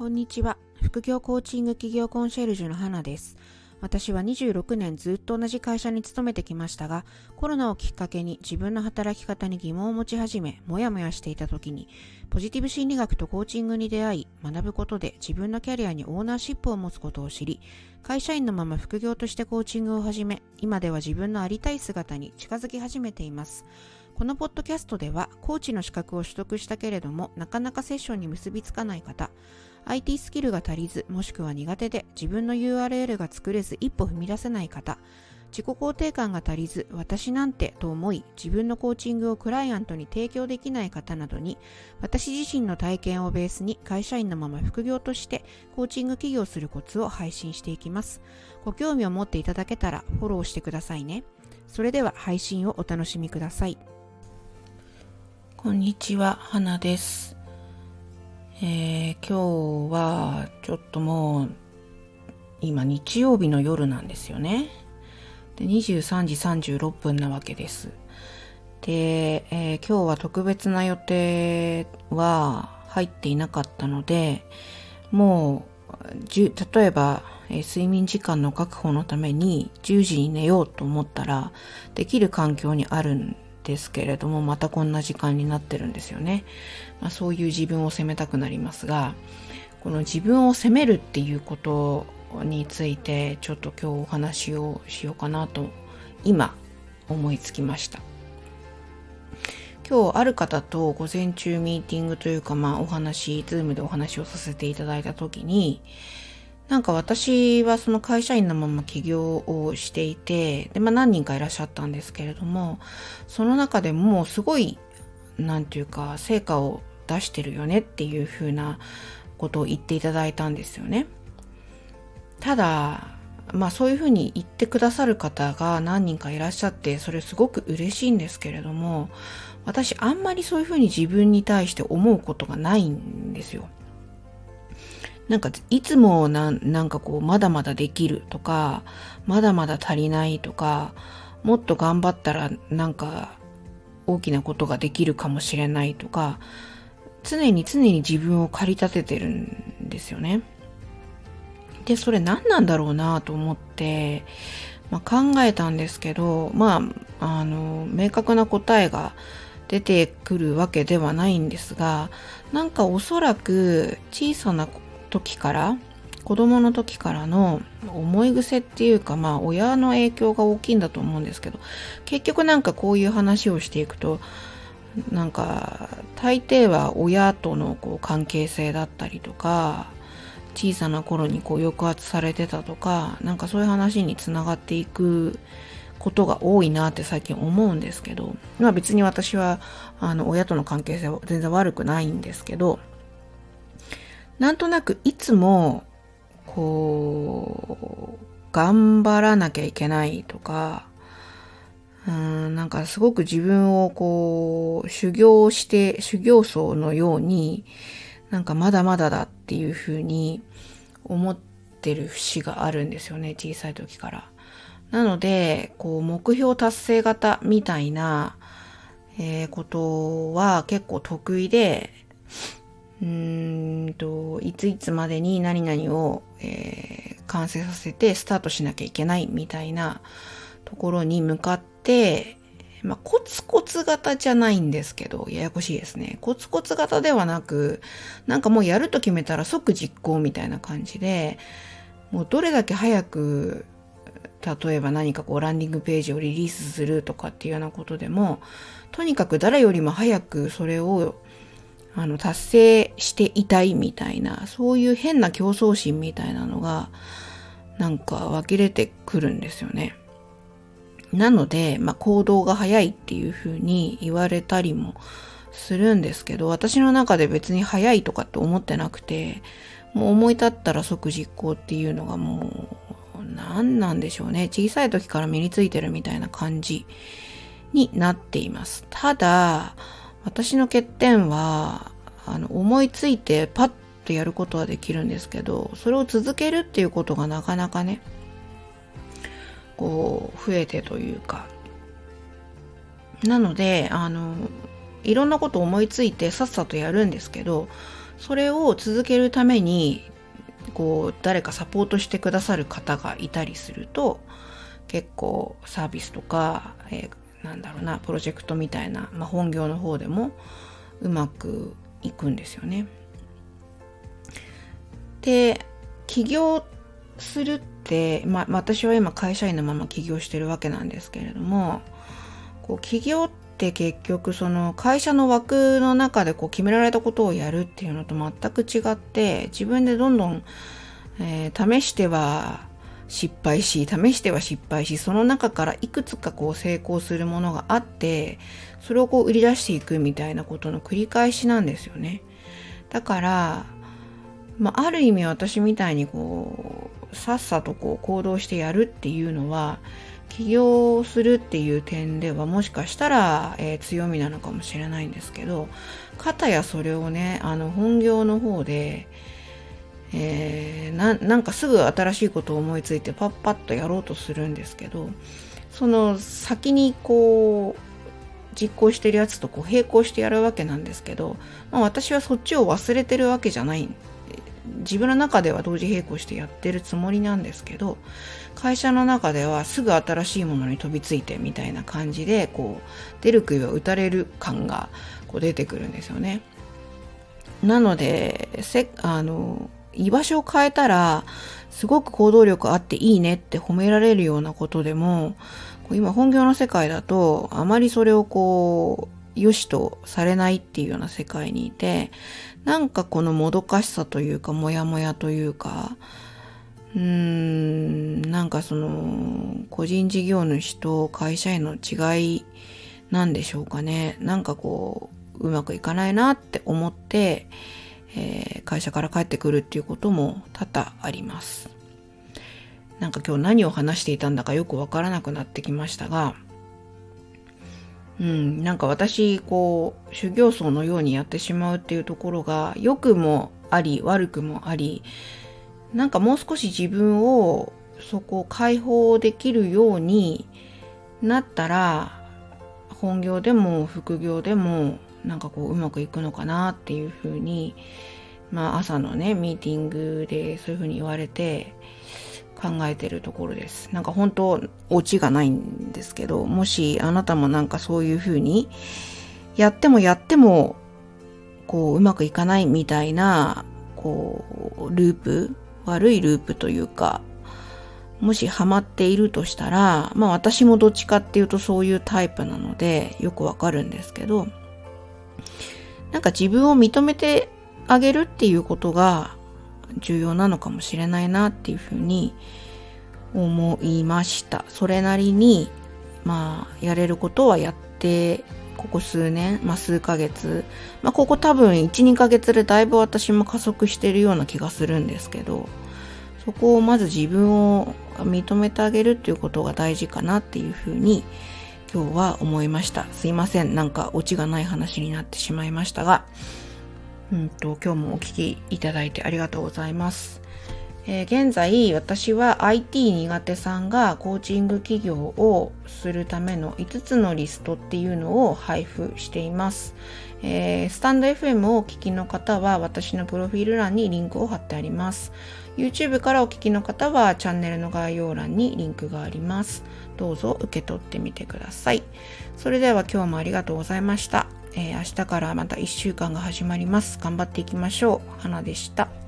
こんにちは。副業コーチング企業コンシェルジュの花です。私は26年ずっと同じ会社に勤めてきましたが、コロナをきっかけに自分の働き方に疑問を持ち始め、もやもやしていた時に、ポジティブ心理学とコーチングに出会い、学ぶことで自分のキャリアにオーナーシップを持つことを知り、会社員のまま副業としてコーチングを始め、今では自分のありたい姿に近づき始めています。このポッドキャストでは、コーチの資格を取得したけれども、なかなかセッションに結びつかない方、IT スキルが足りず、もしくは苦手で自分の URL が作れず一歩踏み出せない方、自己肯定感が足りず、私なんてと思い、自分のコーチングをクライアントに提供できない方などに、私自身の体験をベースに会社員のまま副業としてコーチング起業するコツを配信していきます。ご興味を持っていただけたらフォローしてくださいね。それでは配信をお楽しみください。こんにちは、花です。えー、今日はちょっともう今日曜日の夜なんですよね。で23時36分なわけです。で、えー、今日は特別な予定は入っていなかったので、もう、例えば、えー、睡眠時間の確保のために10時に寝ようと思ったら、できる環境にあるんですけれども、またこんな時間になってるんですよね。まあ、そういう自分を責めたくなりますが、この自分を責めるっていうことについて、ちょっと今日お話をしようかなと、今思いつきました。今日ある方と午前中ミーティングというか、まあお話、ズームでお話をさせていただいたときに、なんか私はその会社員のまま起業をしていて、で、まあ何人かいらっしゃったんですけれども、その中でもすごい、なんていうか、成果を出してるよねっていうふうなことを言っていただいたんですよね。ただ、まあそういうふうに言ってくださる方が何人かいらっしゃって、それすごく嬉しいんですけれども、私あんまりそういうふうに自分に対して思うことがないんですよ。なんかいつもななんかこうまだまだできるとかまだまだ足りないとかもっと頑張ったらなんか大きなことができるかもしれないとか常に常に自分を駆り立ててるんですよね。で、それ何なんだろうなと思って、まあ、考えたんですけど、まあ、あの、明確な答えが出てくるわけではないんですが、なんかおそらく小さな時から子供の時からの思い癖っていうかまあ親の影響が大きいんだと思うんですけど結局なんかこういう話をしていくとなんか大抵は親とのこう関係性だったりとか小さな頃にこう抑圧されてたとかなんかそういう話につながっていくことが多いなって最近思うんですけどまあ別に私はあの親との関係性は全然悪くないんですけどなんとなくいつも、こう、頑張らなきゃいけないとか、うん、なんかすごく自分をこう、修行して、修行僧のように、なんかまだまだだっていうふうに思ってる節があるんですよね、小さい時から。なので、こう、目標達成型みたいな、えー、ことは結構得意で、うんーんと、いついつまでに何々を、えー、完成させてスタートしなきゃいけないみたいなところに向かって、まあ、コツコツ型じゃないんですけど、ややこしいですね。コツコツ型ではなく、なんかもうやると決めたら即実行みたいな感じで、もうどれだけ早く、例えば何かこうランディングページをリリースするとかっていうようなことでも、とにかく誰よりも早くそれをあの、達成していたいみたいな、そういう変な競争心みたいなのが、なんか湧き出てくるんですよね。なので、まあ、行動が早いっていう風に言われたりもするんですけど、私の中で別に早いとかって思ってなくて、もう思い立ったら即実行っていうのがもう、何なんでしょうね。小さい時から身についてるみたいな感じになっています。ただ、私の欠点は、あの、思いついてパッとやることはできるんですけど、それを続けるっていうことがなかなかね、こう、増えてというか。なので、あの、いろんなこと思いついてさっさとやるんですけど、それを続けるためにこう誰かサポートしてくださる方がいたりすると結構サービスとか、えー、なんだろうなプロジェクトみたいな、まあ、本業の方でもうまくいくんですよね。で起業するって、まあ、私は今会社員のまま起業してるわけなんですけれどもこう起業って結局その会社の枠の中でこう決められたことをやるっていうのと全く違って自分でどんどん、えー、試しては失敗し試しては失敗しその中からいくつかこう成功するものがあってそれをこう売り出していくみたいなことの繰り返しなんですよね。だからまあ、ある意味私みたいにこうさっさとこう行動してやるっていうのは起業するっていう点ではもしかしたら、えー、強みなのかもしれないんですけどかたやそれをねあの本業の方で、えー、ななんかすぐ新しいことを思いついてパッパッとやろうとするんですけどその先にこう実行してるやつとこう並行してやるわけなんですけど、まあ、私はそっちを忘れてるわけじゃない自分の中では同時並行してやってるつもりなんですけど会社の中ではすぐ新しいものに飛びついてみたいな感じでこう出る杭は打たれる感がこう出てくるんですよね。なのでせあの居場所を変えたらすごく行動力あっていいねって褒められるようなことでも今本業の世界だとあまりそれをこう良しとされないっていうような世界にいてなんかこのもどかしさというかモヤモヤというかうーんなんかその個人事業主と会社員の違いなんでしょうかね。なんかこううまくいかないなって思って、えー、会社から帰ってくるっていうことも多々あります。なんか今日何を話していたんだかよくわからなくなってきましたがうん、なんか私こう修行僧のようにやってしまうっていうところが良くもあり悪くもありなんかもう少し自分をそこを解放できるようになったら本業でも副業でもなんかこううまくいくのかなっていうふうにまあ朝のねミーティングでそういうふうに言われて考えてるところです。なんか本当、オチがないんですけど、もしあなたもなんかそういう風に、やってもやっても、こう、うまくいかないみたいな、こう、ループ、悪いループというか、もしハマっているとしたら、まあ私もどっちかっていうとそういうタイプなので、よくわかるんですけど、なんか自分を認めてあげるっていうことが重要なのかもしれないなっていうふうに思いました。それなりに、まあ、やれることはやって、ここ数年、まあ数ヶ月、まあここ多分1、2ヶ月でだいぶ私も加速してるような気がするんですけど、そこをまず自分を認めてあげるっていうことが大事かなっていうふうに今日は思いました。すいません。なんかオチがない話になってしまいましたが、うんと、今日もお聞きいただいてありがとうございます。えー、現在、私は IT 苦手さんがコーチング企業をするための5つのリストっていうのを配布しています。えー、スタンド FM をお聞きの方は私のプロフィール欄にリンクを貼ってあります。YouTube からお聞きの方はチャンネルの概要欄にリンクがあります。どうぞ受け取ってみてください。それでは今日もありがとうございました。えー、明日からまた1週間が始まります。頑張っていきましょう。花でした。